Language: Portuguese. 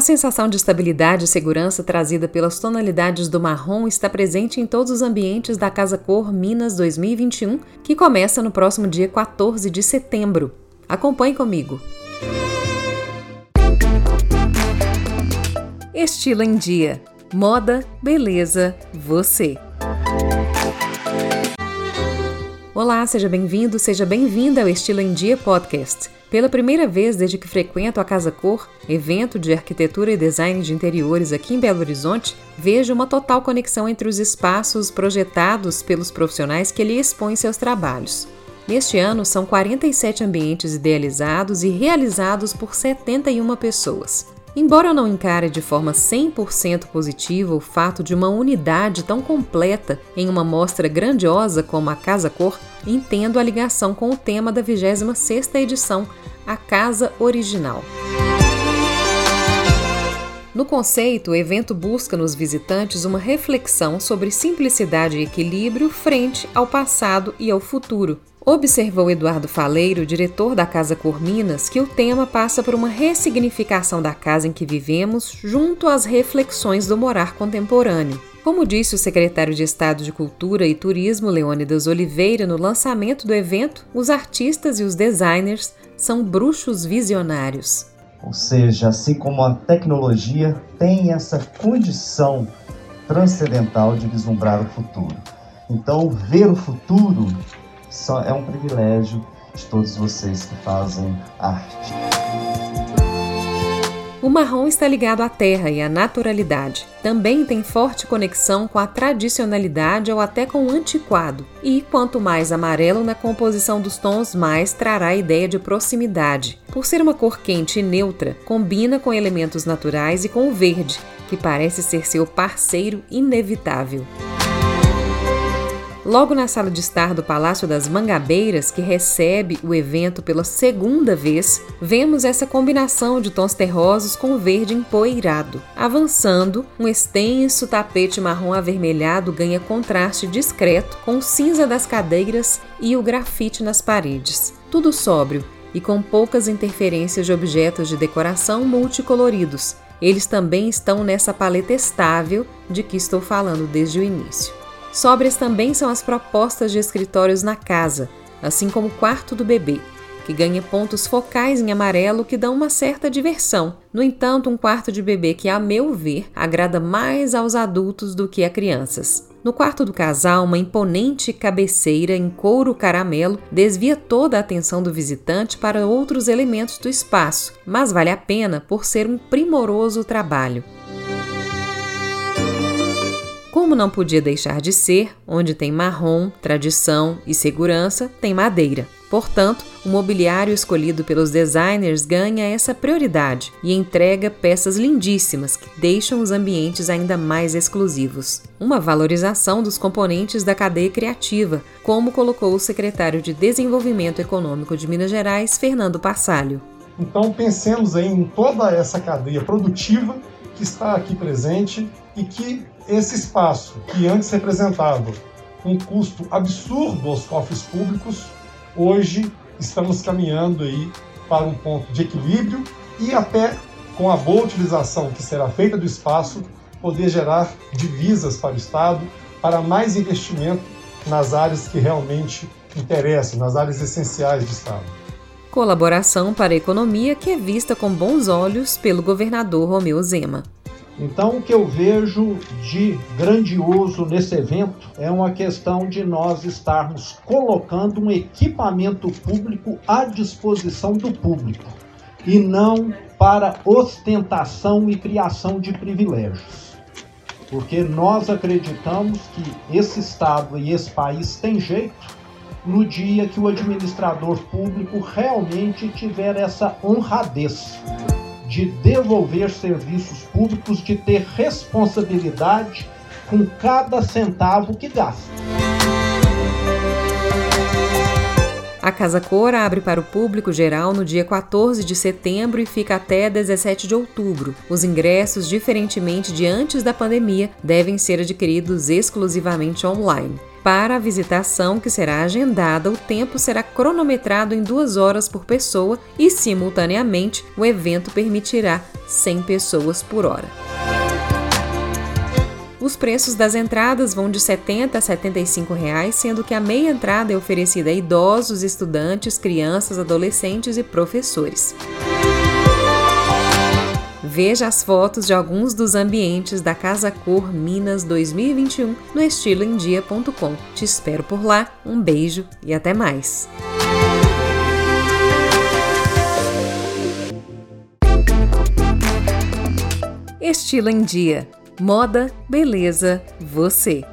A sensação de estabilidade e segurança trazida pelas tonalidades do marrom está presente em todos os ambientes da Casa Cor Minas 2021, que começa no próximo dia 14 de setembro. Acompanhe comigo. Estilo em Dia. Moda, beleza, você. Olá, seja bem-vindo, seja bem-vinda ao Estilo em Dia Podcast. Pela primeira vez desde que frequento a Casa Cor, evento de arquitetura e design de interiores aqui em Belo Horizonte, vejo uma total conexão entre os espaços projetados pelos profissionais que ali expõem seus trabalhos. Neste ano, são 47 ambientes idealizados e realizados por 71 pessoas. Embora eu não encare de forma 100% positiva o fato de uma unidade tão completa em uma mostra grandiosa como a Casa Cor, entendo a ligação com o tema da 26ª edição, a Casa Original. No conceito, o evento busca nos visitantes uma reflexão sobre simplicidade e equilíbrio frente ao passado e ao futuro, Observou Eduardo Faleiro, diretor da Casa Corminas, que o tema passa por uma ressignificação da casa em que vivemos junto às reflexões do morar contemporâneo. Como disse o secretário de Estado de Cultura e Turismo, Leônidas Oliveira, no lançamento do evento, os artistas e os designers são bruxos visionários. Ou seja, assim como a tecnologia tem essa condição transcendental de vislumbrar o futuro. Então, ver o futuro é um privilégio de todos vocês que fazem arte. O marrom está ligado à terra e à naturalidade. Também tem forte conexão com a tradicionalidade ou até com o antiquado. E quanto mais amarelo na composição dos tons, mais trará a ideia de proximidade. Por ser uma cor quente e neutra, combina com elementos naturais e com o verde, que parece ser seu parceiro inevitável. Logo na sala de estar do Palácio das Mangabeiras, que recebe o evento pela segunda vez, vemos essa combinação de tons terrosos com verde empoeirado. Avançando, um extenso tapete marrom avermelhado ganha contraste discreto com o cinza das cadeiras e o grafite nas paredes. Tudo sóbrio e com poucas interferências de objetos de decoração multicoloridos. Eles também estão nessa paleta estável de que estou falando desde o início. Sóbrias também são as propostas de escritórios na casa, assim como o quarto do bebê, que ganha pontos focais em amarelo que dão uma certa diversão. No entanto, um quarto de bebê que, a meu ver, agrada mais aos adultos do que a crianças. No quarto do casal, uma imponente cabeceira em couro caramelo desvia toda a atenção do visitante para outros elementos do espaço, mas vale a pena por ser um primoroso trabalho. Como não podia deixar de ser, onde tem marrom, tradição e segurança, tem madeira. Portanto, o mobiliário escolhido pelos designers ganha essa prioridade e entrega peças lindíssimas que deixam os ambientes ainda mais exclusivos. Uma valorização dos componentes da cadeia criativa, como colocou o secretário de Desenvolvimento Econômico de Minas Gerais, Fernando Passalho. Então, pensemos em toda essa cadeia produtiva que está aqui presente e que esse espaço, que antes representava um custo absurdo aos cofres públicos, hoje estamos caminhando aí para um ponto de equilíbrio e até com a boa utilização que será feita do espaço, poder gerar divisas para o Estado, para mais investimento nas áreas que realmente interessam, nas áreas essenciais do Estado. Colaboração para a economia que é vista com bons olhos pelo governador Romeu Zema. Então, o que eu vejo de grandioso nesse evento é uma questão de nós estarmos colocando um equipamento público à disposição do público e não para ostentação e criação de privilégios. Porque nós acreditamos que esse Estado e esse país têm jeito no dia que o administrador público realmente tiver essa honradez de devolver serviços públicos, de ter responsabilidade com cada centavo que gasta. A Casa Cor abre para o público geral no dia 14 de setembro e fica até 17 de outubro. Os ingressos, diferentemente de antes da pandemia, devem ser adquiridos exclusivamente online. Para a visitação que será agendada, o tempo será cronometrado em duas horas por pessoa e, simultaneamente, o evento permitirá 100 pessoas por hora. Os preços das entradas vão de R$ 70 a 75 reais, sendo que a meia entrada é oferecida a idosos, estudantes, crianças, adolescentes e professores. Veja as fotos de alguns dos ambientes da Casa Cor Minas 2021 no estiloemdia.com. Te espero por lá. Um beijo e até mais. Estilo em Dia. Moda, beleza, você.